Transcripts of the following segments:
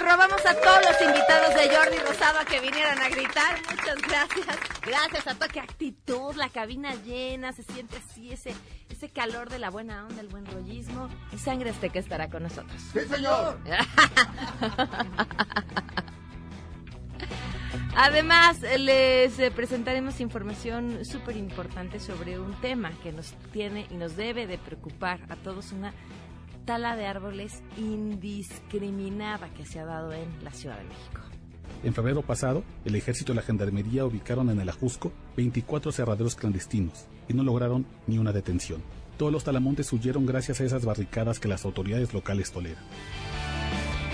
nos robamos a todos los invitados de Jordi Rosado a que vinieran a gritar. Muchas gracias. Gracias a toda actitud, la cabina llena, se siente así ese ese calor de la buena onda, el buen rollismo. Y sangre este que estará con nosotros. ¡Sí, señor! Además, les presentaremos información súper importante sobre un tema que nos tiene y nos debe de preocupar a todos, una tala de árboles indiscriminada que se ha dado en la Ciudad de México. En febrero pasado, el ejército y la gendarmería ubicaron en el Ajusco 24 cerraderos clandestinos y no lograron ni una detención. Todos los talamontes huyeron gracias a esas barricadas que las autoridades locales toleran.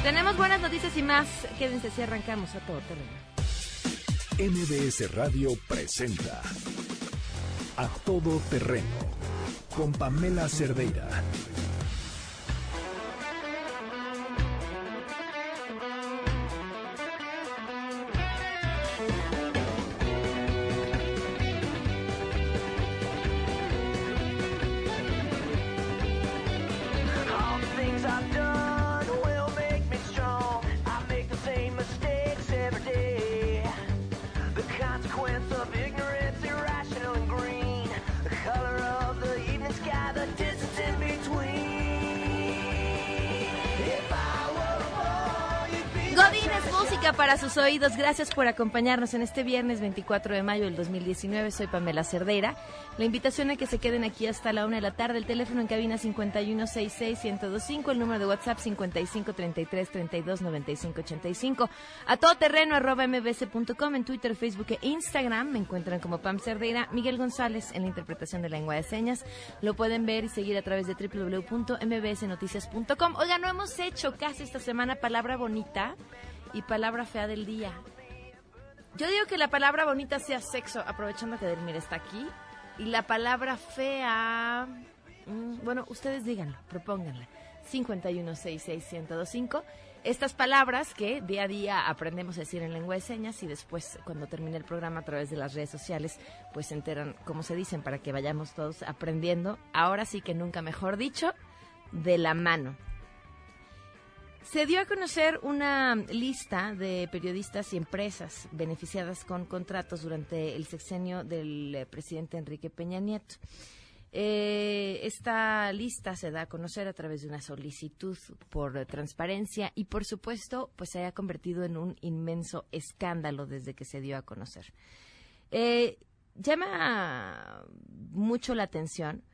Tenemos buenas noticias y más. Quédense si arrancamos a todo terreno. MBS Radio presenta A Todo Terreno con Pamela Cerdeira. Para sus oídos. Gracias por acompañarnos en este viernes 24 de mayo del 2019. Soy Pamela Cerdeira. La invitación a que se queden aquí hasta la una de la tarde. El teléfono en cabina 5166-1025. El número de WhatsApp 5533-329585. A todo terreno arroba mbs.com. En Twitter, Facebook e Instagram me encuentran como Pam Cerdeira. Miguel González en la interpretación de lengua de señas. Lo pueden ver y seguir a través de www.mbsnoticias.com. Oiga, no hemos hecho casi esta semana palabra bonita y palabra fea del día. Yo digo que la palabra bonita sea sexo, aprovechando que Delmir está aquí. Y la palabra fea. mm, bueno, ustedes díganlo, propónganla. 5166125. Estas palabras que día a día aprendemos a decir en lengua de señas y después, cuando termine el programa a través de las redes sociales, pues se enteran cómo se dicen para que vayamos todos aprendiendo. Ahora sí que nunca mejor dicho, de la mano. Se dio a conocer una lista de periodistas y empresas beneficiadas con contratos durante el sexenio del eh, presidente Enrique Peña Nieto. Eh, esta lista se da a conocer a través de una solicitud por transparencia y, por supuesto, pues se ha convertido en un inmenso escándalo desde que se dio a conocer. Eh, llama mucho la atención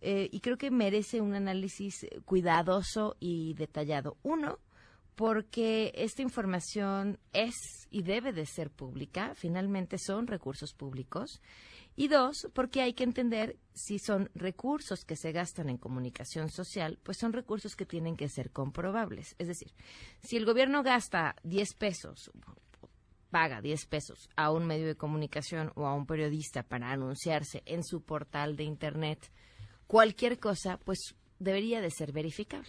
eh, y creo que merece un análisis cuidadoso y detallado. Uno, porque esta información es y debe de ser pública, finalmente son recursos públicos. Y dos, porque hay que entender si son recursos que se gastan en comunicación social, pues son recursos que tienen que ser comprobables. Es decir, si el gobierno gasta 10 pesos, paga 10 pesos a un medio de comunicación o a un periodista para anunciarse en su portal de Internet, cualquier cosa, pues debería de ser verificable.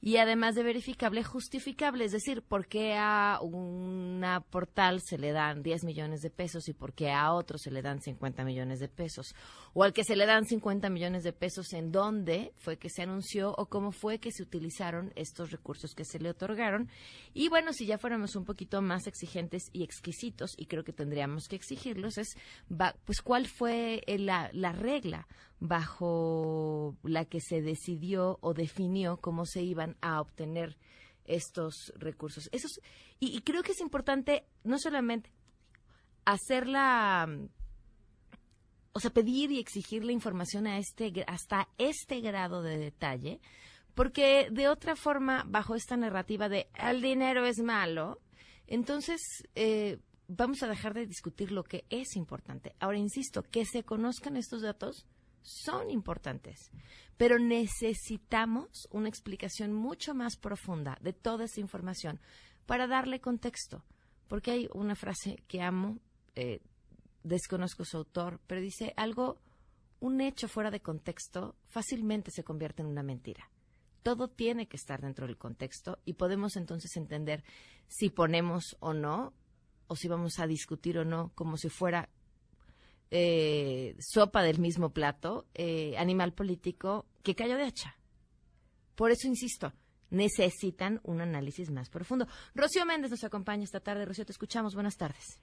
Y además de verificable, justificable, es decir, por qué a una portal se le dan 10 millones de pesos y por qué a otro se le dan 50 millones de pesos. O al que se le dan 50 millones de pesos, en dónde fue que se anunció o cómo fue que se utilizaron estos recursos que se le otorgaron. Y bueno, si ya fuéramos un poquito más exigentes y exquisitos, y creo que tendríamos que exigirlos, es, pues, cuál fue eh, la, la regla bajo la que se decidió o definió cómo se iban a obtener estos recursos. Eso es- y, creo que es importante no solamente hacerla, o sea, pedir y exigir la información a este, hasta este grado de detalle, porque de otra forma, bajo esta narrativa de el dinero es malo, entonces eh, vamos a dejar de discutir lo que es importante. Ahora, insisto, que se conozcan estos datos son importantes, pero necesitamos una explicación mucho más profunda de toda esa información para darle contexto, porque hay una frase que amo, eh, desconozco su autor, pero dice algo, un hecho fuera de contexto fácilmente se convierte en una mentira. todo tiene que estar dentro del contexto y podemos entonces entender si ponemos o no, o si vamos a discutir o no, como si fuera eh, sopa del mismo plato, eh, animal político que cayó de hacha. Por eso insisto, necesitan un análisis más profundo. Rocío Méndez nos acompaña esta tarde. Rocío, te escuchamos. Buenas tardes.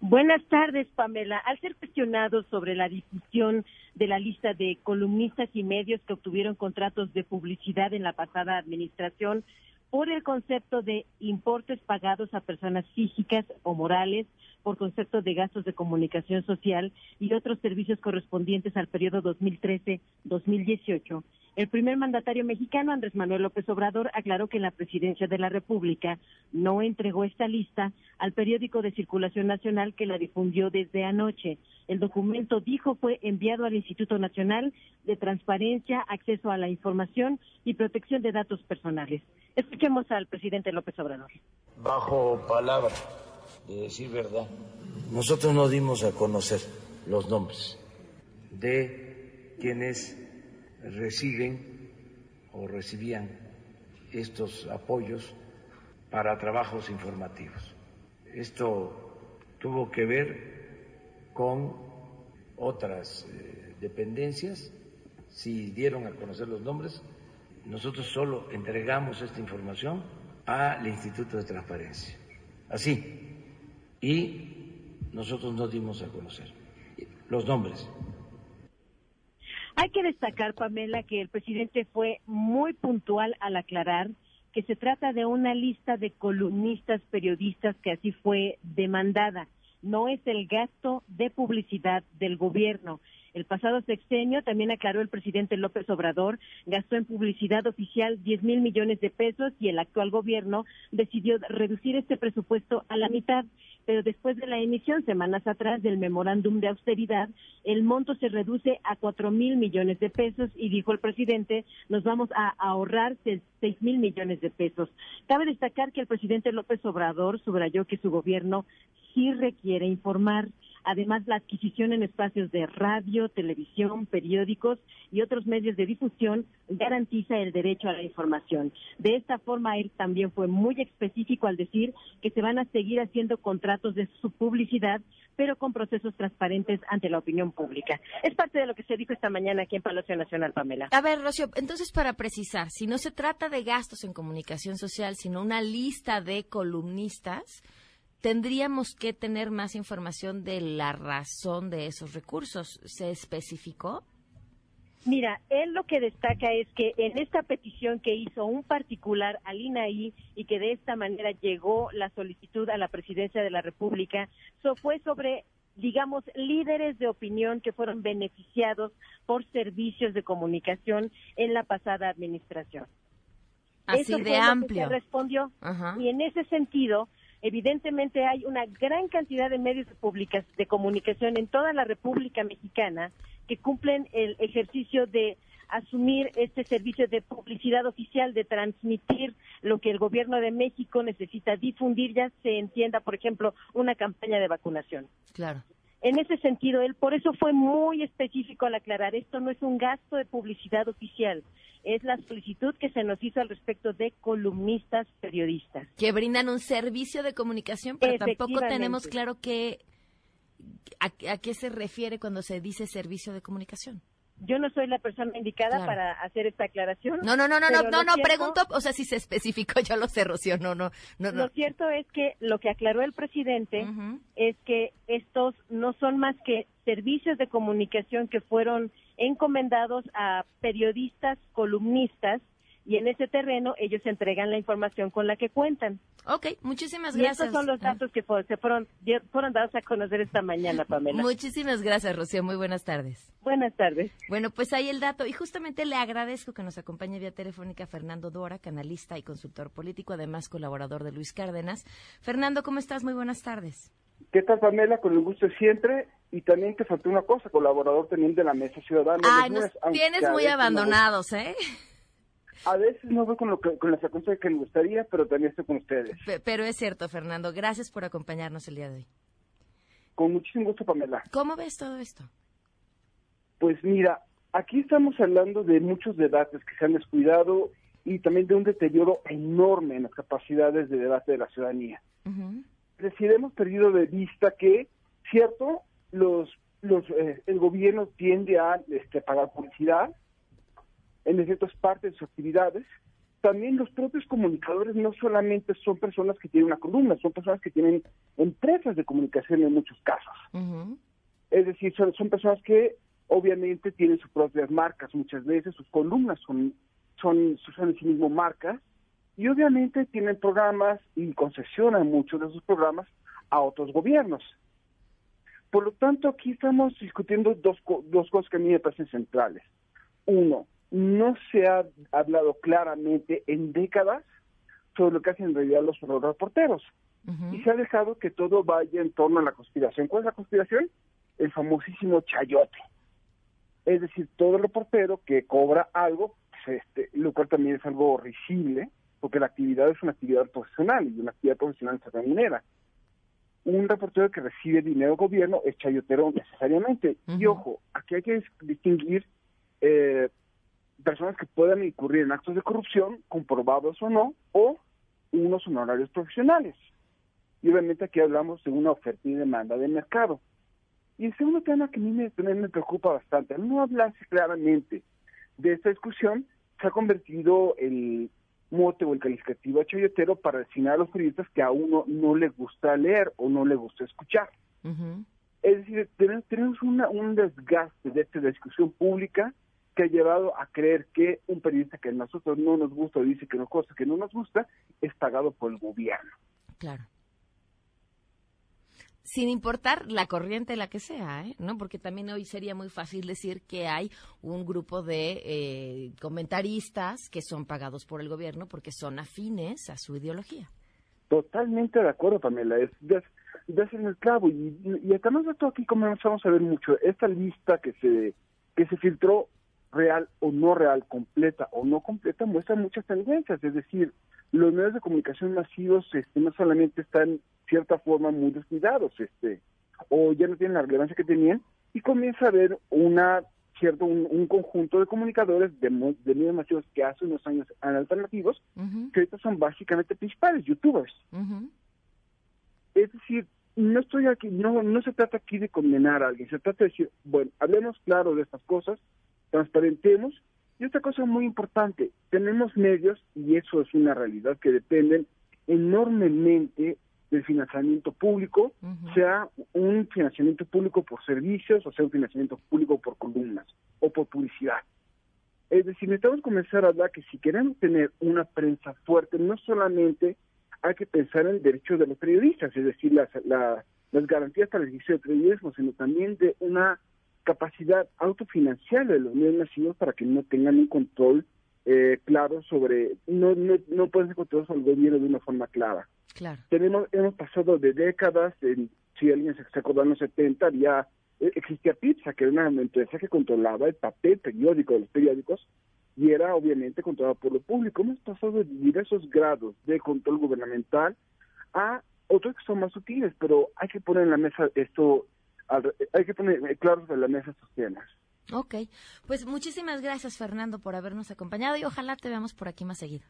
Buenas tardes, Pamela. Al ser cuestionado sobre la difusión de la lista de columnistas y medios que obtuvieron contratos de publicidad en la pasada administración por el concepto de importes pagados a personas físicas o morales por concepto de gastos de comunicación social y otros servicios correspondientes al periodo 2013-2018, el primer mandatario mexicano, Andrés Manuel López Obrador, aclaró que la presidencia de la República no entregó esta lista al periódico de circulación nacional que la difundió desde anoche. El documento, dijo, fue enviado al Instituto Nacional de Transparencia, Acceso a la Información y Protección de Datos Personales. Escuchemos al presidente López Obrador. Bajo palabra de decir verdad, nosotros no dimos a conocer los nombres de quienes reciben o recibían estos apoyos para trabajos informativos. Esto tuvo que ver con otras eh, dependencias, si dieron a conocer los nombres, nosotros solo entregamos esta información al Instituto de Transparencia. Así. Y nosotros no dimos a conocer los nombres. Hay que destacar, Pamela, que el presidente fue muy puntual al aclarar que se trata de una lista de columnistas periodistas que así fue demandada. No es el gasto de publicidad del gobierno. El pasado sexenio, también aclaró el presidente López Obrador, gastó en publicidad oficial 10 mil millones de pesos y el actual gobierno decidió reducir este presupuesto a la mitad. Pero después de la emisión, semanas atrás, del memorándum de austeridad, el monto se reduce a 4 mil millones de pesos y dijo el presidente, nos vamos a ahorrar 6 mil millones de pesos. Cabe destacar que el presidente López Obrador subrayó que su gobierno sí requiere informar. Además, la adquisición en espacios de radio, televisión, periódicos y otros medios de difusión garantiza el derecho a la información. De esta forma, él también fue muy específico al decir que se van a seguir haciendo contratos de su publicidad, pero con procesos transparentes ante la opinión pública. Es parte de lo que se dijo esta mañana aquí en Palacio Nacional, Pamela. A ver, Rocío, entonces para precisar, si no se trata de gastos en comunicación social, sino una lista de columnistas, tendríamos que tener más información de la razón de esos recursos. ¿Se especificó? Mira, él lo que destaca es que en esta petición que hizo un particular al INAI y que de esta manera llegó la solicitud a la presidencia de la República, so fue sobre digamos, líderes de opinión que fueron beneficiados por servicios de comunicación en la pasada administración. Así Eso de fue lo que amplio. se respondió. Ajá. Y en ese sentido, evidentemente hay una gran cantidad de medios de, publica- de comunicación en toda la República Mexicana que cumplen el ejercicio de asumir este servicio de publicidad oficial, de transmitir lo que el gobierno de México necesita difundir, ya se entienda, por ejemplo, una campaña de vacunación. Claro. En ese sentido, él por eso fue muy específico al aclarar, esto no es un gasto de publicidad oficial, es la solicitud que se nos hizo al respecto de columnistas periodistas. Que brindan un servicio de comunicación, pero tampoco tenemos claro qué, a, a qué se refiere cuando se dice servicio de comunicación. Yo no soy la persona indicada Claro. para hacer esta aclaración. No, no, no, no, no, no, no, cierto- pregunto, o sea, si se especificó, yo lo sé, Rocío, no, no, no, no. Lo cierto es que lo que aclaró el presidente es que estos no son más que servicios de comunicación que fueron encomendados a periodistas, columnistas, y en ese terreno ellos entregan la información con la que cuentan. Ok, muchísimas Y gracias. estos son los datos que se fueron, fueron dados a conocer esta mañana, Pamela. Muchísimas gracias, Rocío, muy buenas tardes. Buenas tardes. Bueno, pues ahí el dato. Y justamente le agradezco que nos acompañe vía telefónica Fernando Dora, canalista y consultor político, además colaborador de Luis Cárdenas. Fernando, ¿cómo estás? Muy buenas tardes. ¿Qué tal, Pamela? Con el gusto de siempre. Y también te faltó una cosa, colaborador también de la Mesa Ciudadana. Ay, nos lunes, tienes muy abandonados, ¿eh? A veces no voy con, lo que, con la frecuencia que me gustaría, pero también estoy con ustedes. Pe- Pero es cierto, Fernando. Gracias por acompañarnos el día de hoy. Con muchísimo gusto, Pamela. ¿Cómo ves todo esto? Pues mira, aquí estamos hablando de muchos debates que se han descuidado y también de un deterioro enorme en las capacidades de debate de la ciudadanía. Ujú. Es decir, hemos perdido de vista que, cierto, los, los eh, el gobierno tiende a este, pagar publicidad, en efecto es parte de sus actividades. También los propios comunicadores no solamente son personas que tienen una columna, son personas que tienen empresas de comunicación en muchos casos. Ujú. Es decir, son, son personas que obviamente tienen sus propias marcas muchas veces, sus columnas son, son, son en sí mismo marcas, y obviamente tienen programas y concesionan muchos de sus programas a otros gobiernos. Por lo tanto, aquí estamos discutiendo dos, dos cosas que a mí me parecen centrales. Uno, no se ha hablado claramente en décadas sobre lo que hacen en realidad los reporteros y se ha dejado que todo vaya en torno a la conspiración. ¿Cuál es la conspiración? El famosísimo chayote. Es decir, todo reportero que cobra algo, pues, este, lo cual también es algo risible, porque la actividad es una actividad profesional y una actividad profesional se remunera. Un reportero que recibe dinero del gobierno es chayotero necesariamente. Y ojo, aquí hay que dis- distinguir eh, personas que puedan incurrir en actos de corrupción, comprobados o no, o unos honorarios profesionales. Y obviamente aquí hablamos de una oferta y demanda de mercado. Y el segundo tema que a mí me, también me preocupa bastante, al no hablarse claramente de esta discusión, se ha convertido el mote o el calificativo chayotero para designar a los periodistas que a uno no le gusta leer o no le gusta escuchar. Es decir, tenemos, tenemos una- un desgaste de esta discusión pública que ha llevado a creer que un periodista que a nosotros no nos gusta o dice que no cosa que no nos gusta es pagado por el gobierno. Claro. Sin importar la corriente la que sea, ¿eh? ¿no? Porque también hoy sería muy fácil decir que hay un grupo de eh, comentaristas que son pagados por el gobierno porque son afines a su ideología. Totalmente de acuerdo, Pamela. Es, en el clavo. Y, y, y además de todo aquí comenzamos a ver mucho esta lista que se, que se filtró real o no real, completa o no completa, muestra muchas tendencias. Es decir, los medios de comunicación masivos este, no solamente están, de cierta forma, muy descuidados, este, o ya no tienen la relevancia que tenían, y comienza a haber una cierto un, un conjunto de comunicadores de, medios masivos que hace unos años eran alternativos, Ujú, que ahorita son básicamente principales, youtubers. Es decir, no estoy aquí, no, no se trata aquí de condenar a alguien, se trata de decir, bueno, hablemos claro de estas cosas, transparentemos, y otra cosa muy importante, tenemos medios, y eso es una realidad, que dependen enormemente del financiamiento público, sea un financiamiento público por servicios, o sea un financiamiento público por columnas, o por publicidad. Es decir, necesitamos comenzar a hablar que si queremos tener una prensa fuerte, no solamente hay que pensar en el derecho de los periodistas, es decir, las, la- las garantías para el ejercicio del periodismo, sino también de una capacidad autofinanciable de los medios masivos para que no tengan un control eh, claro sobre, no, no, no pueden ser controlados por el gobierno de una forma clara Claro. tenemos hemos pasado de décadas en, si alguien se, se acuerda en los 70 había eh, existía Pizza que era una empresa que controlaba el papel periódico de los periódicos y era obviamente controlado por lo público hemos pasado de diversos grados de control gubernamental a otros que son más sutiles pero hay que poner en la mesa esto hay que poner eh, claro sobre la mesa estos temas Ok. Pues muchísimas gracias, Fernando, por habernos acompañado y ojalá te veamos por aquí más seguido.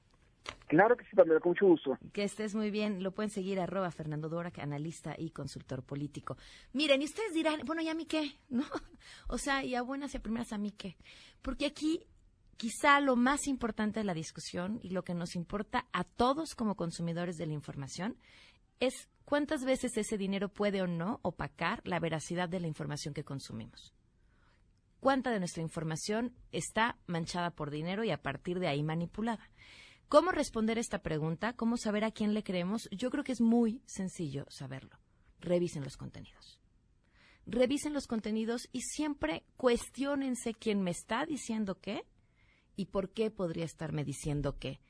claro que sí Pamela con mucho gusto Que estés muy bien. Lo pueden seguir arroba Fernando Dora, que analista y consultor político. Miren, y ustedes dirán, bueno, ¿y a mí qué? ¿No? O sea, y a buenas y a primeras a mí qué. Porque aquí quizá lo más importante de la discusión y lo que nos importa a todos como consumidores de la información es cuántas veces ese dinero puede o no opacar la veracidad de la información que consumimos. Cuánta de nuestra información está manchada por dinero y a partir de ahí manipulada. ¿Cómo responder esta pregunta? ¿Cómo saber a quién le creemos? Yo creo que es muy sencillo saberlo. Revisen los contenidos. Revisen los contenidos y siempre cuestionense quién me está diciendo qué y por qué podría estarme diciendo qué.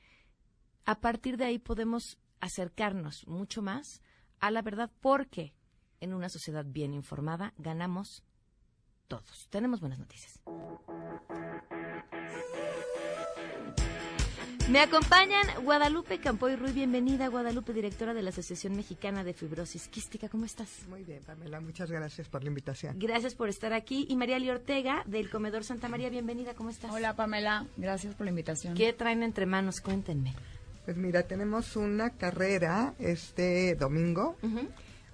A partir de ahí podemos acercarnos mucho más a la verdad porque en una sociedad bien informada ganamos todos. Tenemos buenas noticias. Me acompañan Guadalupe Campoy Ruiz, bienvenida Guadalupe, directora de la Asociación Mexicana de Fibrosis Quística, ¿cómo estás? Muy bien, Pamela, muchas gracias por la invitación. Gracias por estar aquí. Y María Lee Ortega, del Comedor Santa María, bienvenida, ¿cómo estás? Hola Pamela, gracias por la invitación. ¿Qué traen entre manos? Cuéntenme. Pues mira, tenemos una carrera este domingo,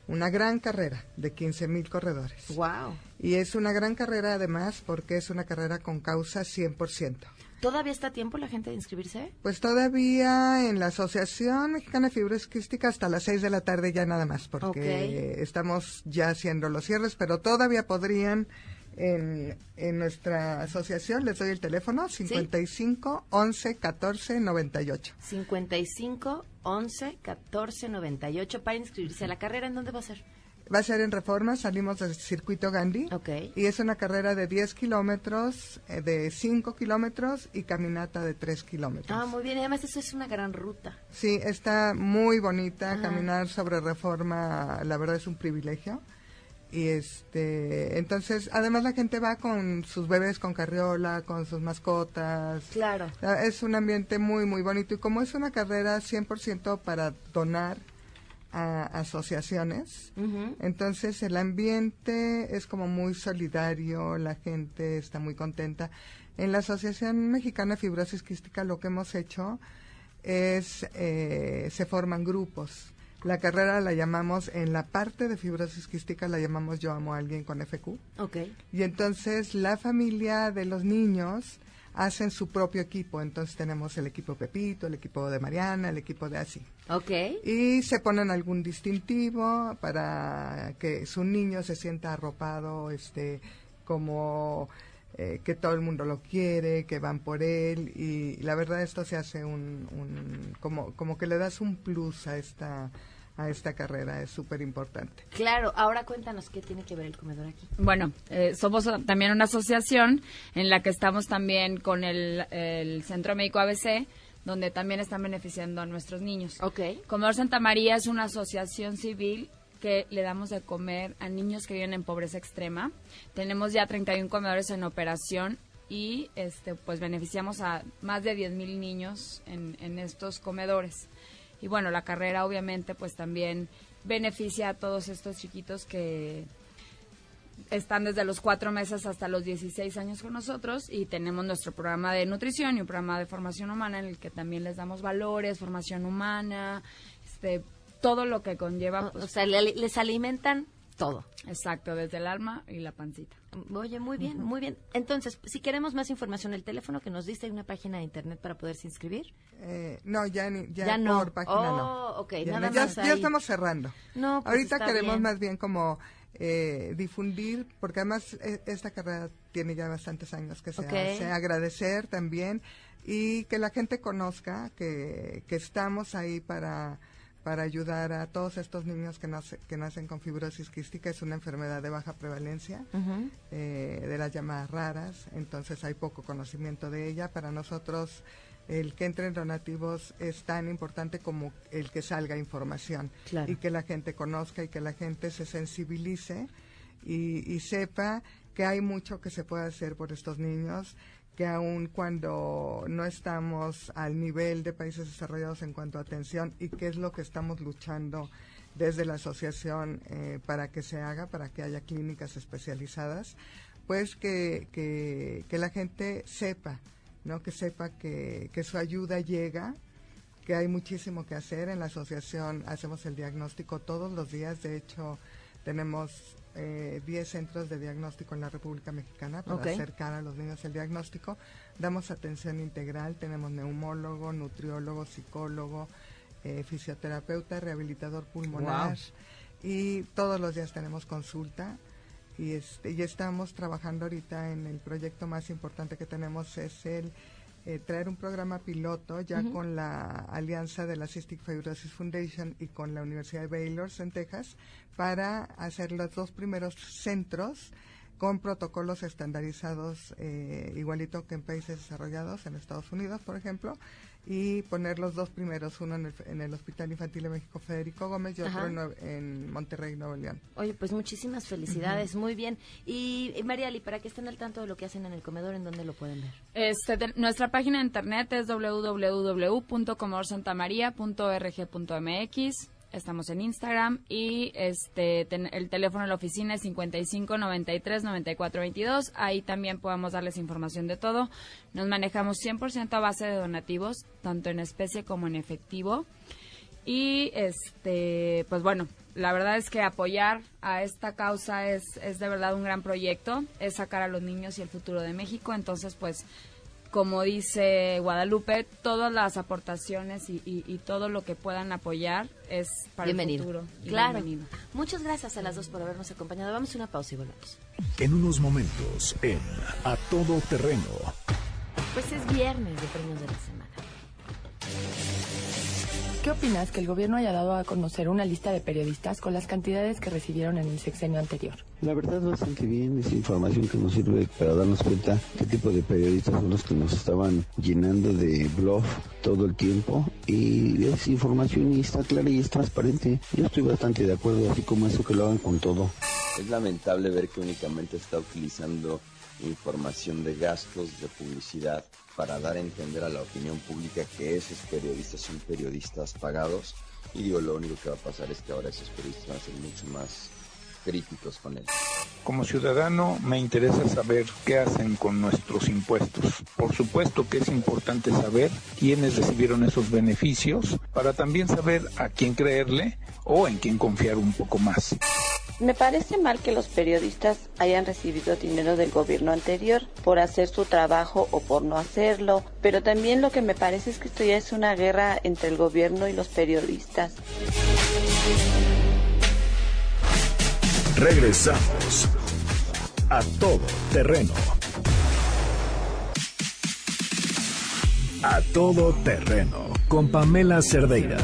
una gran carrera de 15 mil corredores. Wow. Y es una gran carrera además porque es una carrera con causa 100%. ¿Todavía está a tiempo la gente de inscribirse? Pues todavía en la Asociación Mexicana de Fibrosis Quística hasta las 6 de la tarde ya nada más, porque estamos ya haciendo los cierres, pero todavía podrían en, en nuestra asociación, les doy el teléfono, 55 11 14 98. 55 11 14 98 para inscribirse a la carrera. ¿En dónde va a ser? Va a ser en Reforma, salimos del circuito Gandhi. Ok. Y es una carrera de 10 kilómetros, eh, de 5 kilómetros y caminata de 3 kilómetros. Ah, muy bien. Y además eso es una gran ruta. Sí, está muy bonita. Ajá. Caminar sobre Reforma, la verdad es un privilegio. Y este, entonces, además la gente va con sus bebés con carriola, con sus mascotas. Claro. Es un ambiente muy, muy bonito. Y como es una carrera 100% para donar a asociaciones, entonces el ambiente es como muy solidario, la gente está muy contenta. En la Asociación Mexicana de Fibrosis Quística lo que hemos hecho es, eh, se forman grupos. La carrera la llamamos, en la parte de fibrosis quística la llamamos Yo amo a alguien con FQ. Ok. Y entonces la familia de los niños hacen su propio equipo. Entonces tenemos el equipo Pepito, el equipo de Mariana, el equipo de Así. Ok. Y se ponen algún distintivo para que su niño se sienta arropado, este, como eh, que todo el mundo lo quiere, que van por él. Y la verdad esto se hace un, un como, como que le das un plus a esta, a esta carrera, es súper importante. Claro. Ahora cuéntanos qué tiene que ver el comedor aquí. Bueno, eh, somos también una asociación en la que estamos también con el, el Centro Médico ABC, donde también están beneficiando a nuestros niños. Ok. Comedor Santa María es una asociación civil que le damos de comer a niños que viven en pobreza extrema. Tenemos ya 31 comedores en operación y este pues beneficiamos a más de 10.000 niños en, en estos comedores. Y bueno, la carrera obviamente pues también beneficia a todos estos chiquitos que están desde los cuatro meses hasta los 16 años con nosotros y tenemos nuestro programa de nutrición y un programa de formación humana en el que también les damos valores, formación humana, este, todo lo que conlleva. O, pues, o sea, le- les alimentan todo. exacto, desde el alma y la pancita. Oye, muy bien, muy bien. Entonces, si queremos más información, el teléfono que nos diste, hay una página de internet para poderse inscribir. Eh, no, ya, ni, ya, Ya no. por página no. Oh, ok, ya, nada no, ya- más ya ahí. estamos cerrando. No, pues Ahorita está queremos bien. más bien como eh, difundir, porque además eh, esta carrera tiene ya bastantes años que se hace, agradecer también y que la gente conozca que, que estamos ahí para para ayudar a todos estos niños que, nace- que nacen con fibrosis quística. Es una enfermedad de baja prevalencia eh, de las llamadas raras, entonces hay poco conocimiento de ella. Para nosotros el que entren donativos es tan importante como el que salga información Claro. y que la gente conozca y que la gente se sensibilice y, y sepa que hay mucho que se puede hacer por estos niños que aun cuando no estamos al nivel de países desarrollados en cuanto a atención y qué es lo que estamos luchando desde la asociación eh, para que se haga, para que haya clínicas especializadas, pues que, que, que la gente sepa, ¿no? que sepa que, que su ayuda llega, que hay muchísimo que hacer. En la asociación hacemos el diagnóstico todos los días, de hecho tenemos eh, 10 centros de diagnóstico en la República Mexicana para acercar a los niños el diagnóstico. Damos atención integral, tenemos neumólogo, nutriólogo, psicólogo, eh, fisioterapeuta, rehabilitador pulmonar y todos los días tenemos consulta. Y, este, y estamos trabajando ahorita en el proyecto más importante que tenemos es el eh, traer un programa piloto ya con la alianza de la Cystic Fibrosis Foundation y con la Universidad de Baylor en Texas para hacer los dos primeros centros con protocolos estandarizados eh, igualito que en países desarrollados, en Estados Unidos, por ejemplo, y poner los dos primeros, uno en el, en el Hospital Infantil de México Federico Gómez y otro en, Monterrey, Nuevo León. Oye, pues muchísimas felicidades, muy bien. Y, y Mariali, para que estén al tanto de lo que hacen en el comedor, ¿en dónde lo pueden ver? Este, de- nuestra página de internet es www.comodorsantamaria.org.mx. Estamos en Instagram y este el teléfono de la oficina es 55 93 94 22. Ahí también podemos darles información de todo. Nos manejamos 100% a base de donativos, tanto en especie como en efectivo. Y este, pues bueno, la verdad es que apoyar a esta causa es, es de verdad un gran proyecto, es sacar a los niños y el futuro de México. Entonces, pues, como dice Guadalupe, todas las aportaciones y, y- y todo lo que puedan apoyar es para bienvenido. el futuro. claro. bienvenido. Muchas gracias a las dos por habernos acompañado. Vamos a una pausa y volvemos. En unos momentos, en A Todo Terreno, Pues es viernes de premios de la semana. ¿Qué opinas que el gobierno haya dado a conocer una lista de periodistas con las cantidades que recibieron en el sexenio anterior? La verdad bastante bien, es información que nos sirve para darnos cuenta qué tipo de periodistas son los que nos estaban llenando de bluff todo el tiempo y es información y está clara y es transparente. Yo estoy bastante de acuerdo, así como eso que lo hagan con todo. Es lamentable ver que únicamente está utilizando información de gastos de publicidad para dar a entender a la opinión pública que esos periodistas son periodistas pagados. Y digo, lo único que va a pasar es que ahora esos periodistas van a ser mucho más críticos con él. Como ciudadano me interesa saber qué hacen con nuestros impuestos. Por supuesto que es importante saber quiénes recibieron esos beneficios para también saber a quién creerle o en quién confiar un poco más. Me parece mal que los periodistas hayan recibido dinero del gobierno anterior por hacer su trabajo o por no hacerlo, pero también lo que me parece es que esto ya es una guerra entre el gobierno y los periodistas. regresamos. A Todo Terreno. A Todo Terreno, con Pamela Cerdeira.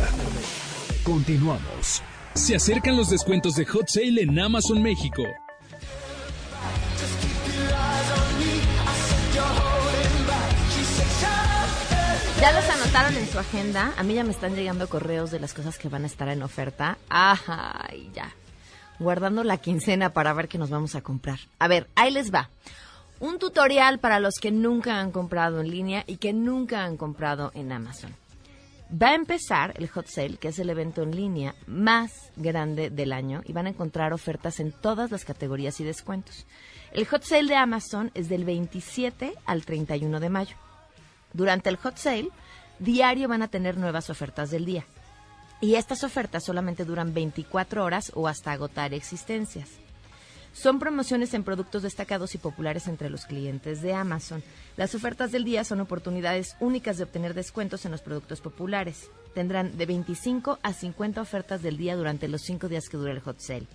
Continuamos. Se acercan los descuentos de Hot Sale en Amazon México. ¿Ya los anotaron en su agenda? A mí ya me están llegando correos de las cosas que van a estar en oferta. Ay, ya. Guardando la quincena para ver qué nos vamos a comprar. A ver, ahí les va. Un tutorial para los que nunca han comprado en línea y que nunca han comprado en Amazon. Va a empezar el Hot Sale, que es el evento en línea más grande del año, y van a encontrar ofertas en todas las categorías y descuentos. El Hot Sale de Amazon es del 27 al 31 de mayo. Durante el hot sale, diario van a tener nuevas ofertas del día. Y estas ofertas solamente duran 24 horas o hasta agotar existencias. Son promociones en productos destacados y populares entre los clientes de Amazon. Las ofertas del día son oportunidades únicas de obtener descuentos en los productos populares. Tendrán de 25 a 50 ofertas del día durante los 5 días que dura el hot sale.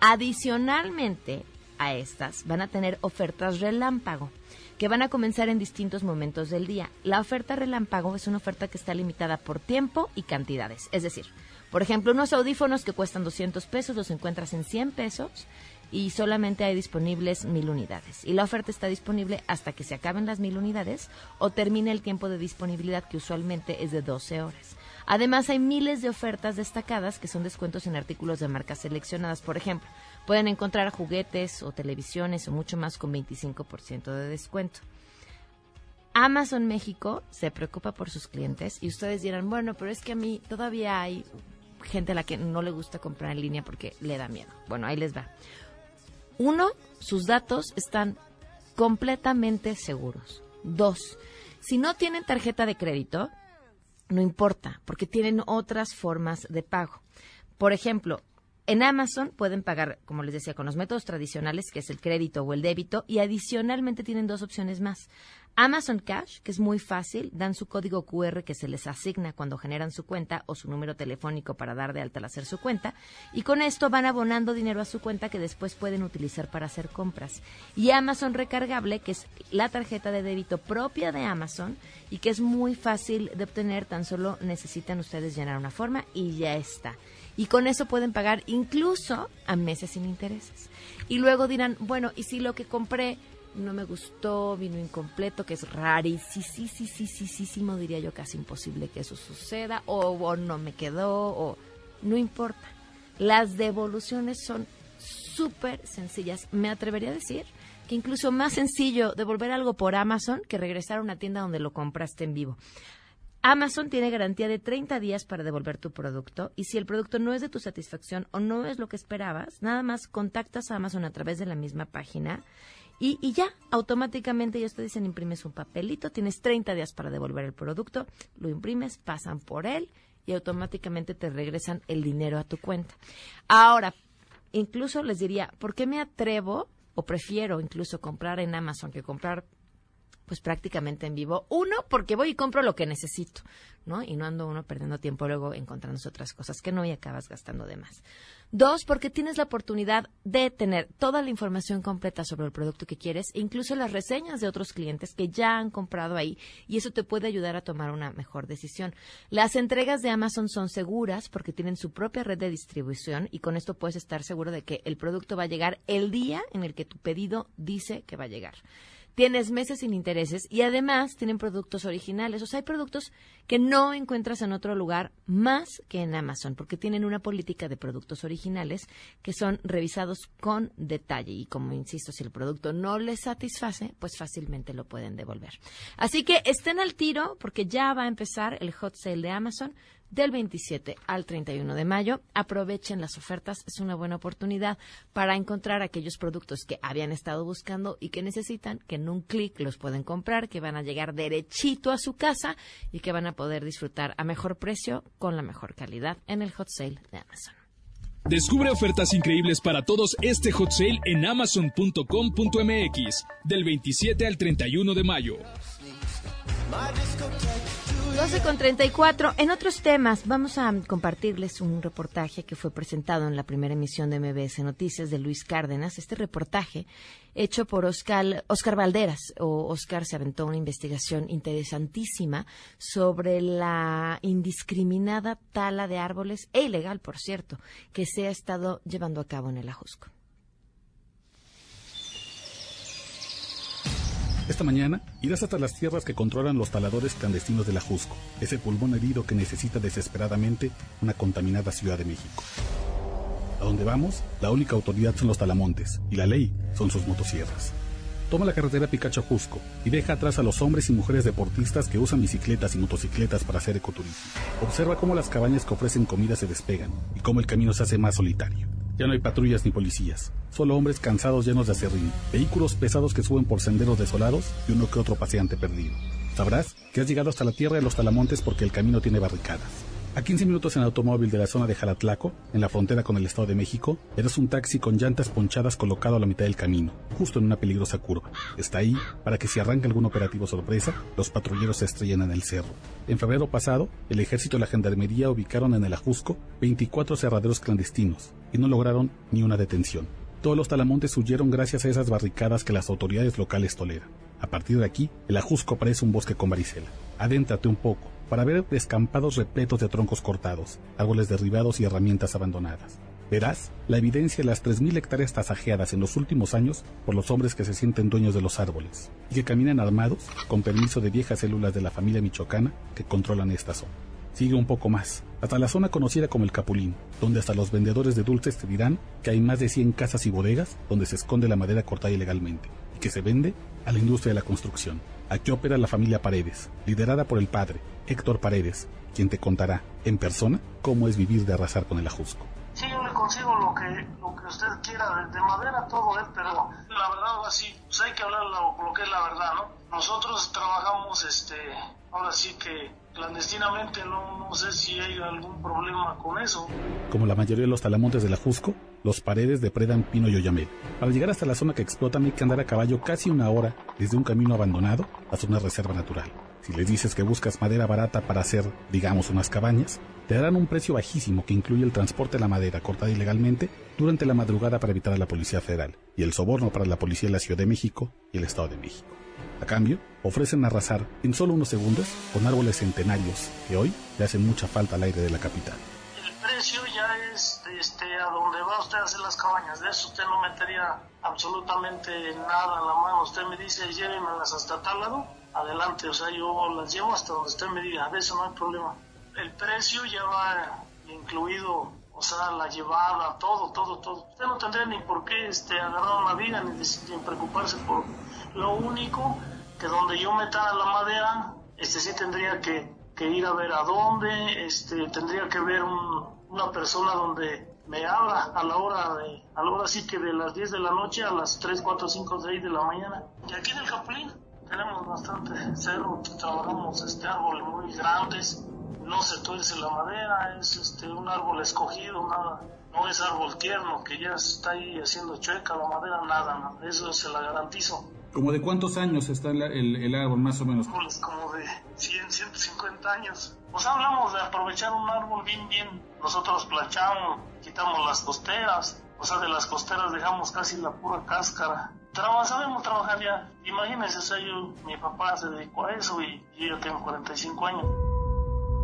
Adicionalmente a estas, van a tener ofertas relámpago que van a comenzar en distintos momentos del día. La oferta relámpago es una oferta que está limitada por tiempo y cantidades. Es decir, por ejemplo, unos audífonos que cuestan 200 pesos los encuentras en 100 pesos y solamente hay disponibles mil unidades. Y la oferta está disponible hasta que se acaben las mil unidades o termine el tiempo de disponibilidad que usualmente es de 12 horas. Además, hay miles de ofertas destacadas que son descuentos en artículos de marcas seleccionadas. Por ejemplo, pueden encontrar juguetes o televisiones o mucho más con 25% de descuento. Amazon México se preocupa por sus clientes y ustedes dirán, bueno, pero es que a mí todavía hay gente a la que no le gusta comprar en línea porque le da miedo. Bueno, ahí les va. Uno, sus datos están completamente seguros. Dos, si no tienen tarjeta de crédito, no importa, porque tienen otras formas de pago. Por ejemplo, en Amazon pueden pagar, como les decía, con los métodos tradicionales, que es el crédito o el débito, y adicionalmente tienen dos opciones más. Amazon Cash, que es muy fácil, dan su código QR que se les asigna cuando generan su cuenta o su número telefónico para dar de alta al hacer su cuenta, y con esto van abonando dinero a su cuenta que después pueden utilizar para hacer compras. Y Amazon Recargable, que es la tarjeta de débito propia de Amazon y que es muy fácil de obtener, tan solo necesitan ustedes llenar una forma y ya está y con eso pueden pagar incluso a meses sin intereses. Y luego dirán, bueno, ¿y si lo que compré no me gustó, vino incompleto, que es rarísimo, diría yo, casi imposible que eso suceda, o, no me quedó, o no importa. Las devoluciones son súper sencillas. Me atrevería a decir que incluso más sencillo devolver algo por Amazon que regresar a una tienda donde lo compraste en vivo. Amazon tiene garantía de 30 días para devolver tu producto y si el producto no es de tu satisfacción o no es lo que esperabas, nada más contactas a Amazon a través de la misma página y, y ya, automáticamente ellos te dicen imprimes un papelito, tienes 30 días para devolver el producto, lo imprimes, pasan por él y automáticamente te regresan el dinero a tu cuenta. Ahora, incluso les diría, ¿por qué me atrevo o prefiero incluso comprar en Amazon que comprar pues prácticamente en vivo. Uno, porque voy y compro lo que necesito, ¿no? Y no ando uno perdiendo tiempo luego encontrándose otras cosas que no y acabas gastando de más. Dos, porque tienes la oportunidad de tener toda la información completa sobre el producto que quieres, incluso las reseñas de otros clientes que ya han comprado ahí, y eso te puede ayudar a tomar una mejor decisión. Las entregas de Amazon son seguras porque tienen su propia red de distribución y con esto puedes estar seguro de que el producto va a llegar el día en el que tu pedido dice que va a llegar tienes meses sin intereses y además tienen productos originales. O sea, hay productos que no encuentras en otro lugar más que en Amazon, porque tienen una política de productos originales que son revisados con detalle. Y como insisto, si el producto no les satisface, pues fácilmente lo pueden devolver. Así que estén al tiro porque ya va a empezar el hot sale de Amazon del 27 al 31 de mayo. Aprovechen las ofertas, es una buena oportunidad para encontrar aquellos productos que habían estado buscando y que necesitan, que en un clic los pueden comprar, que van a llegar derechito a su casa y que van a poder disfrutar a mejor precio con la mejor calidad en el hot sale de Amazon. Descubre ofertas increíbles para todos este hot sale en amazon.com.mx del 27 al 31 de mayo. 12 con 34. En otros temas, vamos a compartirles un reportaje que fue presentado en la primera emisión de MBS Noticias de Luis Cárdenas. Este reportaje, hecho por Oscar, Oscar Valderas, o Oscar se aventó una investigación interesantísima sobre la indiscriminada tala de árboles, e ilegal, por cierto, que se ha estado llevando a cabo en el Ajusco. Esta mañana irás hasta las tierras que controlan los taladores clandestinos del Ajusco, ese pulmón herido que necesita desesperadamente una contaminada Ciudad de México. A donde vamos, la única autoridad son los talamontes y la ley son sus motosierras. Toma la carretera Picacho Ajusco y deja atrás a los hombres y mujeres deportistas que usan bicicletas y motocicletas para hacer ecoturismo. Observa cómo las cabañas que ofrecen comida se despegan y cómo el camino se hace más solitario. Ya no hay patrullas ni policías, solo hombres cansados llenos de acerrín, vehículos pesados que suben por senderos desolados y uno que otro paseante perdido. Sabrás que has llegado hasta la tierra de los talamontes porque el camino tiene barricadas. A 15 minutos en automóvil de la zona de Jalatlaco, en la frontera con el Estado de México, eres un taxi con llantas ponchadas colocado a la mitad del camino, justo en una peligrosa curva. Está ahí para que si arranca algún operativo sorpresa, los patrulleros se estrellen en el cerro. En febrero pasado, el ejército y la gendarmería ubicaron en el Ajusco 24 cerraderos clandestinos y no lograron ni una detención. Todos los talamontes huyeron gracias a esas barricadas que las autoridades locales toleran. A partir de aquí, el Ajusco parece un bosque con varicela. Adéntrate un poco para ver descampados repletos de troncos cortados, árboles derribados y herramientas abandonadas. Verás la evidencia de las 3.000 hectáreas tasajeadas en los últimos años por los hombres que se sienten dueños de los árboles y que caminan armados con permiso de viejas células de la familia michoacana que controlan esta zona. Sigue un poco más, hasta la zona conocida como el Capulín, donde hasta los vendedores de dulces te dirán que hay más de 100 casas y bodegas donde se esconde la madera cortada ilegalmente y que se vende a la industria de la construcción. Aquí opera la familia Paredes, liderada por el padre, Héctor Paredes, quien te contará en persona cómo es vivir de arrasar con el ajusco. Sí, yo le consigo lo que, lo que usted quiera, de, de madera todo, ¿eh? pero la verdad, ahora sí, pues hay que hablar lo, lo que es la verdad, ¿no? Nosotros trabajamos, este, ahora sí que clandestinamente, no, sé si hay algún problema con eso. Como la mayoría de los talamontes del Ajusco, los paredes depredan pino y oyamel. Para llegar hasta la zona que explotan hay que andar a caballo casi una hora desde un camino abandonado hasta una reserva natural. Si les dices que buscas madera barata para hacer, digamos, unas cabañas, te darán un precio bajísimo que incluye el transporte de la madera cortada ilegalmente durante la madrugada para evitar a la Policía Federal y el soborno para la Policía de la Ciudad de México y el Estado de México. A cambio, ofrecen arrasar en solo unos segundos con árboles centenarios que hoy le hacen mucha falta al aire de la capital. El precio ya es este, a donde va usted a hacer las cabañas. De eso usted no metería absolutamente nada en la mano. Usted me dice, llévenmelas hasta tal lado, adelante. O sea, yo las llevo hasta donde usted me diga. De eso no hay problema. El precio ya va incluido, o sea, la llevada, todo, todo, todo. Usted no tendría ni por qué este, agarrar una viga ni, ni preocuparse por lo único que donde yo meta la madera, este sí tendría que, que ir a ver a dónde, este, tendría que ver un, una persona donde me abra a la hora de, a la hora sí que de las 10 de la noche a las 3, 4, 5, 6 de la mañana. Y aquí en el Capulín tenemos bastante cerro, trabajamos este árboles muy grandes, no se tuerce la madera, es este un árbol escogido, nada, no es árbol tierno que ya está ahí haciendo chueca la madera, nada, nada, eso se la garantizo. ¿Como de cuántos años está el, el- el árbol, más o menos? árboles como de 100, 150 años. Pues hablamos de aprovechar un árbol bien, bien. Nosotros planchamos, quitamos las costeras, o sea, de las costeras dejamos casi la pura cáscara. Traba- sabemos trabajar ya. Imagínense, o sea, yo, mi papá se dedicó a eso y yo ya tengo 45 años.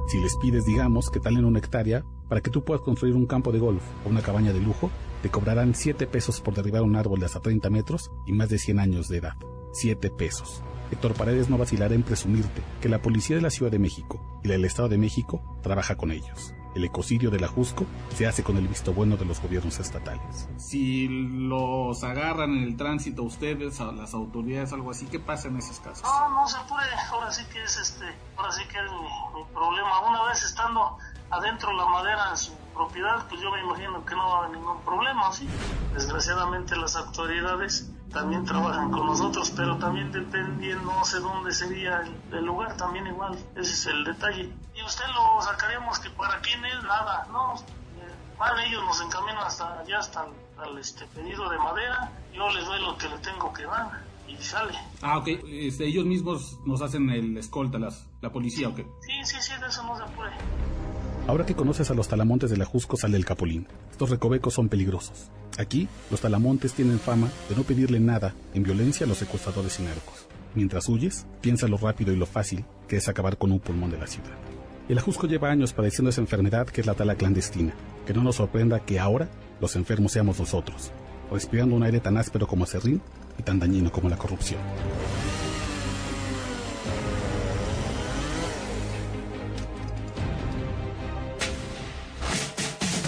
Si les pides, digamos, que talen una hectárea para que tú puedas construir un campo de golf o una cabaña de lujo, te cobrarán 7 pesos por derribar un árbol de hasta 30 metros y más de 100 años de edad. 7 pesos. Héctor Paredes no vacilará en presumirte que la policía de la Ciudad de México y la del Estado de México trabaja con ellos. El ecocidio de la Jusco se hace con el visto bueno de los gobiernos estatales. Si los agarran en el tránsito ustedes, a las autoridades, algo así, ¿qué pasa en esos casos? No, no se puede. Ahora sí que es este, ahora sí que es mi, mi problema. Una vez estando adentro la madera en su propiedad, pues yo me imagino que no va a haber ningún problema, ¿sí? Desgraciadamente las autoridades también trabajan con nosotros, pero también dependiendo, no sé dónde sería el, el lugar, también igual, ese es el detalle. Y usted lo sacaríamos que para quién es nada, ¿no? Eh, Van ellos nos encaminan hasta allá, hasta el al, este, pedido de madera, yo les doy lo que le tengo que dar y sale. Ah, ok. Este, ellos mismos nos hacen el escolta, las, la policía, ok. Sí, sí, sí, de eso no se apure. Ahora que conoces a los talamontes de la Jusco sale el Capulín. Estos recovecos son peligrosos. Aquí, los talamontes tienen fama de no pedirle nada en violencia a los secuestradores y narcos. Mientras huyes, piensa lo rápido y lo fácil que es acabar con un pulmón de la ciudad. El Ajusco lleva años padeciendo esa enfermedad que es la tala clandestina. Que no nos sorprenda que ahora los enfermos seamos nosotros, respirando un aire tan áspero como serrín y tan dañino como la corrupción.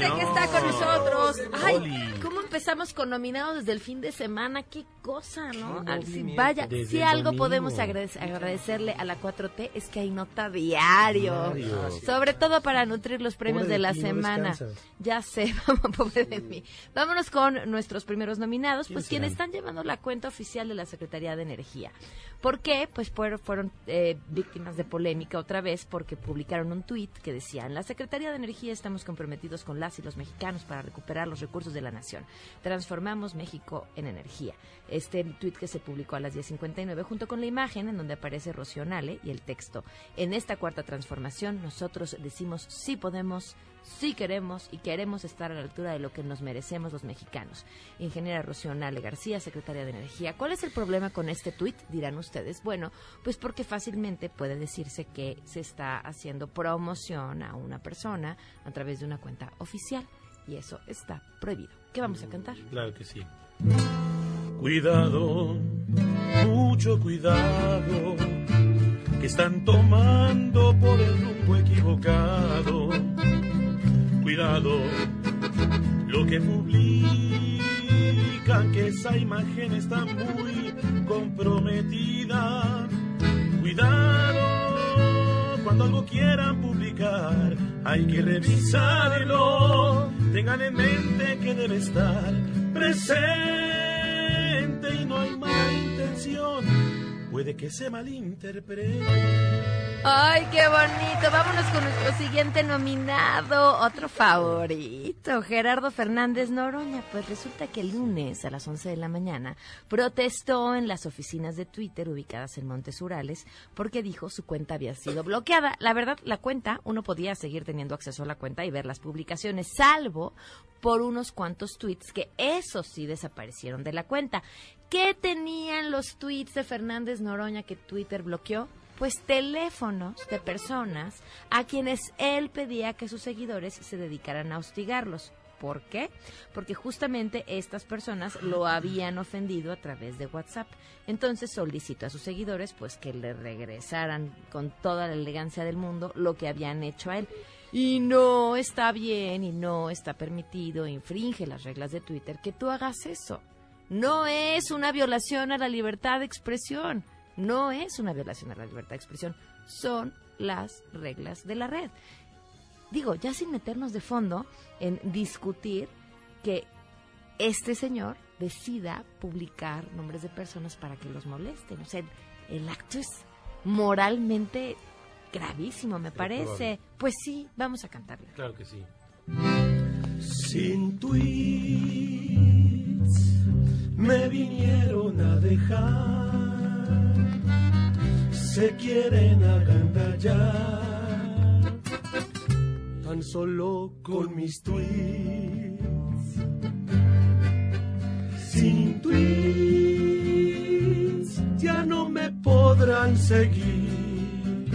Que está con nosotros. Ay, Oli. ¿cómo empezamos con nominados desde el fin de semana? Qué cosa, ¿no? Qué Al- si vaya, Desde si algo podemos agrade- agradecerle a la 4T es que hay nota diario. Diario. Sobre todo para nutrir los premios Pobre de de la ti, semana. ya sé, vamos, pobre de mí. Vámonos con nuestros primeros nominados, pues ¿Quiénes quienes están llevando la cuenta oficial de la Secretaría de Energía. ¿Por qué? Pues fueron, fueron eh, víctimas de polémica otra vez porque publicaron un tuit que decía, en la Secretaría de Energía estamos comprometidos con las y los mexicanos para recuperar los recursos de la nación. Transformamos México en energía. Este tuit que se publicó a las 10.59 junto con la imagen en donde aparece Rocío Nale y el texto. En esta cuarta transformación nosotros decimos sí podemos, sí queremos y queremos estar a la altura de lo que nos merecemos los mexicanos. Ingeniera Rocío Nale García, secretaria de Energía. ¿Cuál es el problema con este tuit? Dirán ustedes. Bueno, pues porque fácilmente puede decirse que se está haciendo promoción a una persona a través de una cuenta oficial y eso está prohibido. ¿Qué vamos a cantar? Claro que sí. Cuidado, mucho cuidado, que están tomando por el rumbo equivocado. Cuidado, lo que publican, que esa imagen está muy comprometida. Cuidado, cuando algo quieran publicar, hay que revisarlo. Tengan en mente que debe estar presente y no hay mala intención. Puede que se malinterprete. Ay, qué bonito. Vámonos con nuestro siguiente nominado, otro favorito, Gerardo Fernández Noroña. Pues resulta que el lunes a las 11 de la mañana protestó en las oficinas de Twitter ubicadas en Montes Urales porque dijo su cuenta había sido bloqueada. La verdad, la cuenta, uno podía seguir teniendo acceso a la cuenta y ver las publicaciones, salvo por unos cuantos tweets que esos sí desaparecieron de la cuenta. ¿Qué tenían los tweets de Fernández Noroña que Twitter bloqueó? Pues teléfonos de personas a quienes él pedía que sus seguidores se dedicaran a hostigarlos. ¿Por qué? Porque justamente estas personas lo habían ofendido a través de WhatsApp. Entonces solicitó a sus seguidores pues que le regresaran con toda la elegancia del mundo lo que habían hecho a él. Y no está bien y no está permitido, infringe las reglas de Twitter que tú hagas eso. No es una violación a la libertad de expresión. No es una violación a la libertad de expresión. Son las reglas de la red. Digo, ya sin meternos de fondo en discutir que este señor decida publicar nombres de personas para que los molesten. O sea, el acto es moralmente gravísimo, me parece. Pues sí, vamos a cantarle. Claro que sí. Sin tweets me vinieron a dejar. Se quieren agandallar tan solo con mis tweets. Sin tweets ya no me podrán seguir.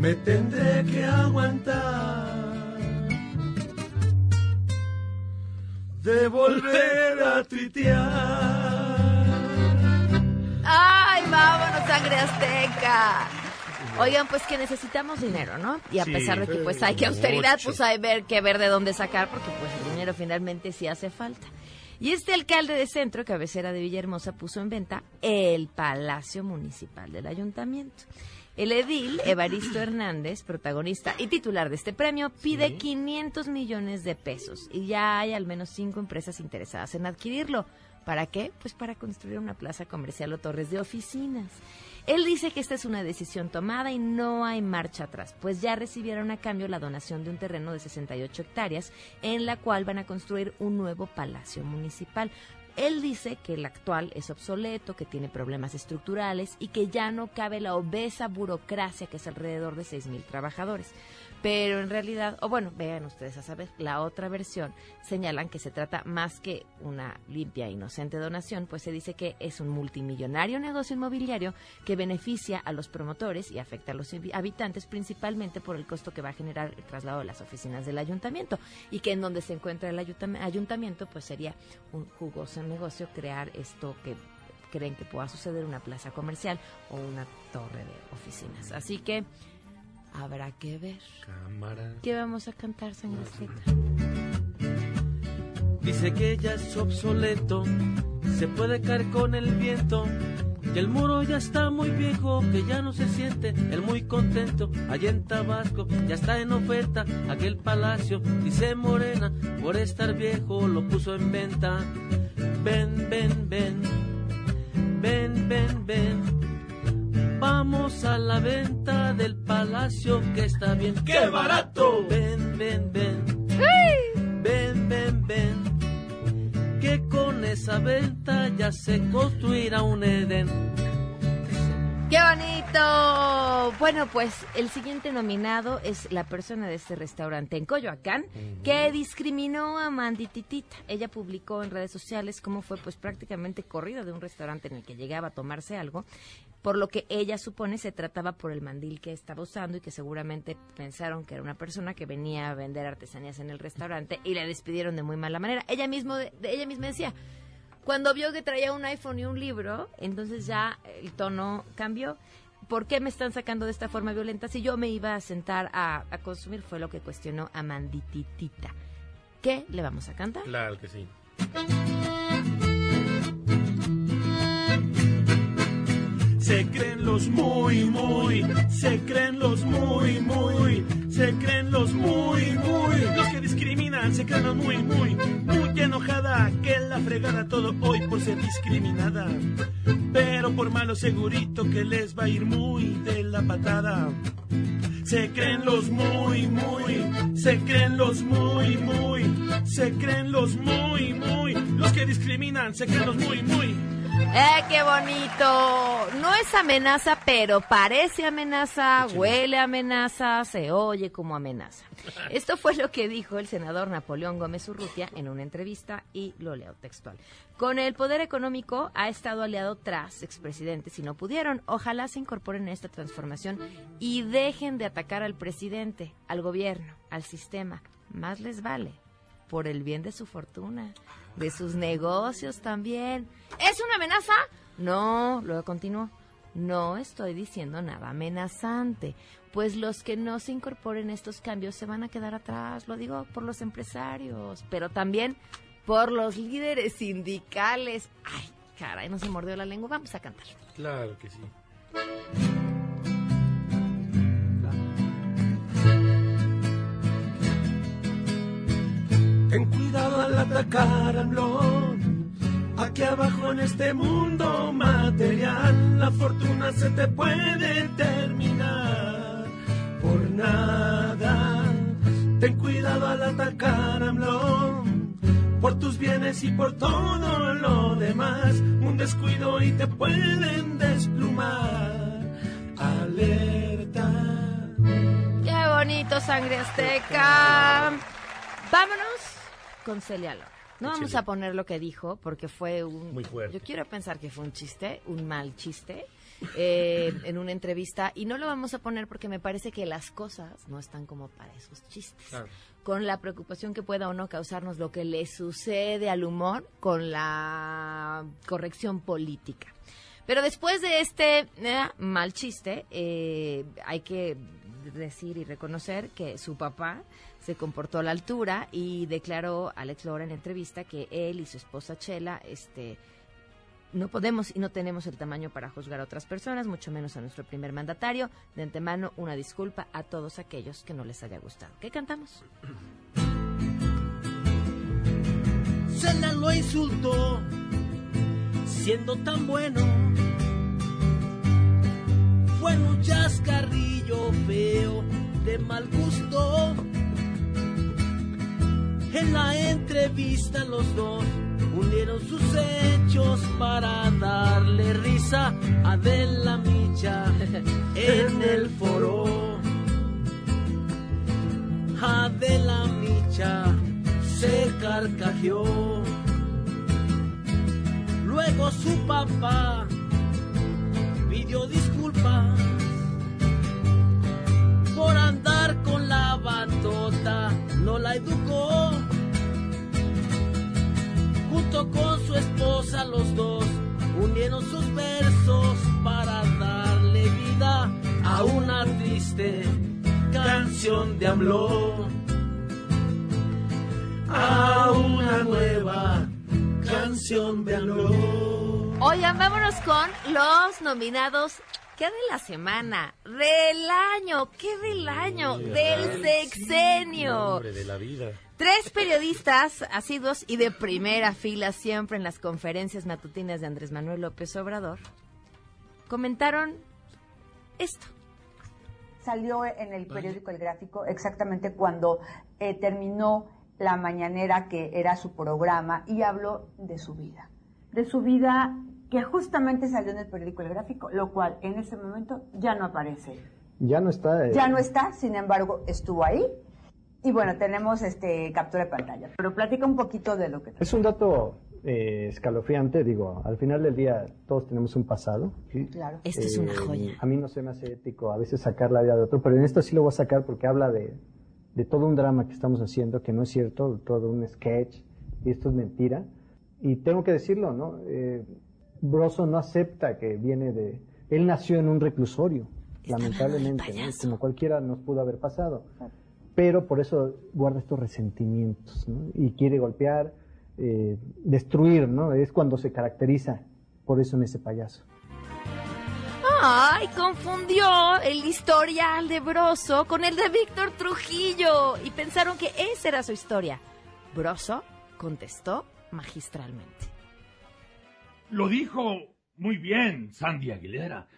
Me tendré que aguantar de volver a tuitear. ¡Ay, vámonos, sangre azteca! Oigan, pues que necesitamos dinero, ¿no? Y a Sí. pesar de que pues hay que austeridad, Mucho. pues hay ver que ver de dónde sacar, porque pues el dinero finalmente sí hace falta. Y este alcalde de centro, cabecera de Villahermosa, puso en venta el Palacio Municipal del Ayuntamiento. El edil, Evaristo Hernández, protagonista y titular de este premio, pide 500 millones de pesos y ya hay al menos cinco empresas interesadas en adquirirlo. ¿Para qué? Pues para construir una plaza comercial o torres de oficinas. Él dice que esta es una decisión tomada y no hay marcha atrás, pues ya recibieron a cambio la donación de un terreno de 68 hectáreas en la cual van a construir un nuevo palacio municipal. Él dice que el actual es obsoleto, que tiene problemas estructurales y que ya no cabe la obesa burocracia que es alrededor de 6.000 trabajadores. Pero en realidad, o bueno, vean ustedes a saber, la otra versión señalan que se trata más que una limpia e inocente donación, pues se dice que es un multimillonario negocio inmobiliario que beneficia a los promotores y afecta a los habi- habitantes principalmente por el costo que va a generar el traslado de las oficinas del ayuntamiento y que en donde se encuentra el ayuntami- ayuntamiento pues sería un jugoso negocio crear esto que creen que pueda suceder una plaza comercial o una torre de oficinas. Así que habrá que ver. Cámara. ¿Qué vamos a cantar, azteca? Dice que ya es obsoleto, se puede caer con el viento. Y el muro ya está muy viejo, que ya no se siente el muy contento. Allá en Tabasco ya está en oferta aquel palacio. Dice Morena, por estar viejo lo puso en venta. Ven, ven, ven, ven, ven, ven. Vamos a la venta del palacio que está bien. ¡Qué barato! Ven, ven, ven. Ven, ven, ven. Que con esa venta ya se construirá un Edén. ¡Qué bonito! Bueno, pues el siguiente nominado es la persona de este restaurante en Coyoacán que discriminó a Mandy Titita. Ella publicó en redes sociales cómo fue pues prácticamente corrida de un restaurante en el que llegaba a tomarse algo, por lo que ella supone se trataba por el mandil que estaba usando y que seguramente pensaron que era una persona que venía a vender artesanías en el restaurante y la despidieron de muy mala manera. Ella mismo ella misma decía, cuando vio que traía un iPhone y un libro, entonces ya el tono cambió. ¿Por qué me están sacando de esta forma violenta? Si yo me iba a sentar a, a consumir, fue lo que cuestionó a Mandititita. ¿Qué le vamos a cantar? Claro que sí. Se creen los muy, muy, se creen los muy, muy, se creen los muy, muy. Los que discriminan se creen muy, muy, muy enojada, que la fregada todo hoy por ser discriminada. Pero por malo segurito que les va a ir muy de la patada. Se creen los muy, muy, se creen los muy, muy, se creen los muy, muy, los que discriminan, se creen los muy, muy. ¡Eh, qué bonito! No es amenaza, pero parece amenaza, huele amenaza, se oye como amenaza. Esto fue lo que dijo el senador Napoleón Gómez Urrutia en una entrevista y lo leo textual. Con el poder económico ha estado aliado tras expresidentes y no pudieron. Ojalá se incorporen a esta transformación y dejen de atacar al presidente, al gobierno, al sistema. Más les vale por el bien de su fortuna, de sus negocios también. ¿Es una amenaza? No, luego continuó. No estoy diciendo nada amenazante, pues los que no se incorporen estos cambios se van a quedar atrás, lo digo por los empresarios, pero también por los líderes sindicales. Ay, caray, no se mordió la lengua, vamos a cantar. Claro que sí. Ten cuidado al atacar al blog. Aquí abajo en este mundo material, la fortuna se te puede terminar por nada. Ten cuidado al atacar a blog. Por tus bienes y por todo lo demás, un descuido y te pueden desplumar. Alerta. ¡Qué bonito, sangre azteca! Vámonos con Celia Lora. No vamos a poner lo que dijo porque fue un... Muy fuerte. Yo quiero pensar que fue un chiste, un mal chiste, eh, en una entrevista. Y no lo vamos a poner porque me parece que las cosas no están como para esos chistes. Con la preocupación que pueda o no causarnos lo que le sucede al humor con la corrección política. Pero después de este eh, mal chiste, eh, hay que decir y reconocer que su papá se comportó a la altura y declaró Alex Lora en entrevista que él y su esposa Chela este, no podemos y no tenemos el tamaño para juzgar a otras personas, mucho menos a nuestro primer mandatario. De antemano, una disculpa a todos aquellos que no les haya gustado. ¿Qué cantamos? Cela lo insultó, siendo tan bueno. Fue un chascarrillo feo, de mal gusto. En la entrevista los dos unieron sus hechos para darle risa a De la Micha en el foro. Adela Micha se carcajeó. Luego su papá canción de AMLO. A una nueva canción de AMLO. Oigan, vámonos con los nominados. ¿Qué de la semana? Del año. ¿Qué del año? Del sexenio. Hombre de la vida. Tres periodistas asiduos y de primera fila siempre en las conferencias matutinas de Andrés Manuel López Obrador comentaron esto. Salió en el periódico El Gráfico exactamente cuando eh, terminó la mañanera que era su programa y habló de su vida. De su vida que justamente salió en el periódico El Gráfico, lo cual en ese momento ya no aparece. Ya no está. eh, Ya no está, sin embargo, estuvo ahí. Y bueno, tenemos este captura de pantalla. Pero platica un poquito de lo que... Es un dato eh, escalofriante, digo, al final del día todos tenemos un pasado. ¿sí? Claro. Esta es una joya. A mí no se me hace ético a veces sacar la vida de otro, pero en esto sí lo voy a sacar porque habla de, de todo un drama que estamos haciendo, que no es cierto, todo un sketch, y esto es mentira. Y tengo que decirlo, ¿no? Eh, Broso no acepta que viene de... Él nació en un reclusorio, lamentablemente, ¿no? como cualquiera nos pudo haber pasado. Pero por eso guarda estos resentimientos, ¿no? Y quiere golpear, eh, destruir, ¿no? Es cuando se caracteriza por eso en ese payaso. Ay, confundió el historial de Broso con el de Víctor Trujillo y pensaron que esa era su historia. Broso contestó magistralmente. Lo dijo muy bien Sandy Aguilera.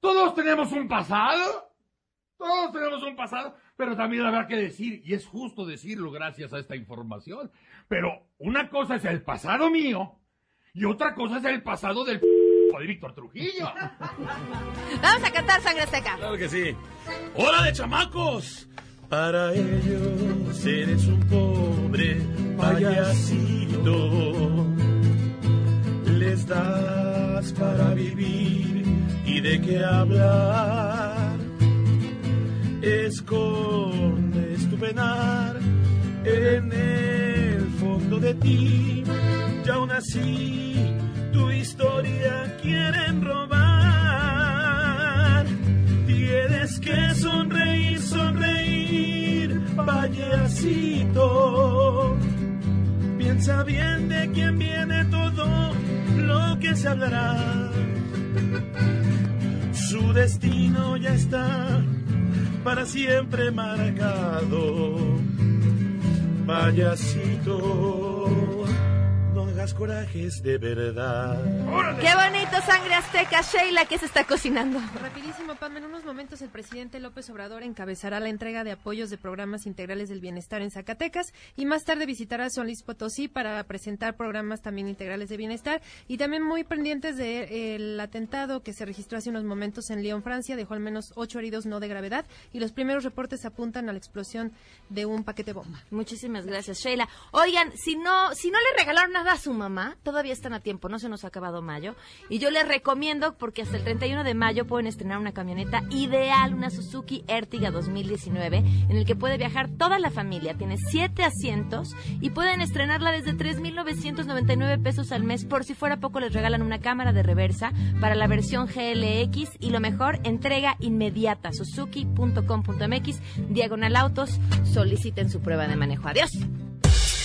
Todos tenemos un pasado. Todos tenemos un pasado, pero también habrá que decir, y es justo decirlo gracias a esta información, pero una cosa es el pasado mío y otra cosa es el pasado del de Víctor Trujillo. Vamos a cantar Sangre Azteca. Claro que sí. ¡Hola de chamacos! Para ellos eres un pobre payasito. Les das para vivir y de qué hablar. Escondes tu penar en el fondo de ti. Y aún así tu historia quieren robar. Tienes que sonreír, sonreír, payasito. Piensa bien de quién viene todo lo que se hablará. Su destino ya está para siempre marcado. Payasito, corajes de verdad. Qué bonito Sangre Azteca, Sheila, ¿qué se está cocinando? Rapidísimo, Pam, en unos momentos el presidente López Obrador encabezará la entrega de apoyos de programas integrales del bienestar en Zacatecas y más tarde visitará San Luis Potosí para presentar programas también integrales de bienestar y también muy pendientes del atentado que se registró hace unos momentos en Lyon, Francia, dejó al menos ocho heridos no de gravedad y los primeros reportes apuntan a la explosión de un paquete bomba. Muchísimas gracias, Sheila. Oigan, si no, si no le regalaron nada a su mamá, todavía están a tiempo, no se nos ha acabado mayo. Y yo les recomiendo, porque hasta el 31 de mayo pueden estrenar una camioneta ideal, una Suzuki Ertiga 2019, en el que puede viajar toda la familia. Tiene siete asientos y pueden estrenarla desde 3.999 pesos al mes. Por si fuera poco, les regalan una cámara de reversa para la versión GLX y lo mejor, entrega inmediata. Suzuki.com.mx, diagonal autos, soliciten su prueba de manejo. Adiós.